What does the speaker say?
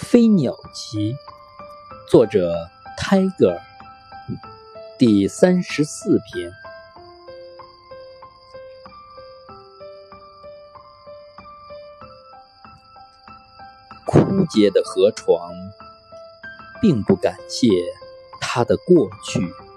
飞鸟集作者泰戈尔第三十四篇。枯竭的河床并不感谢它的过去。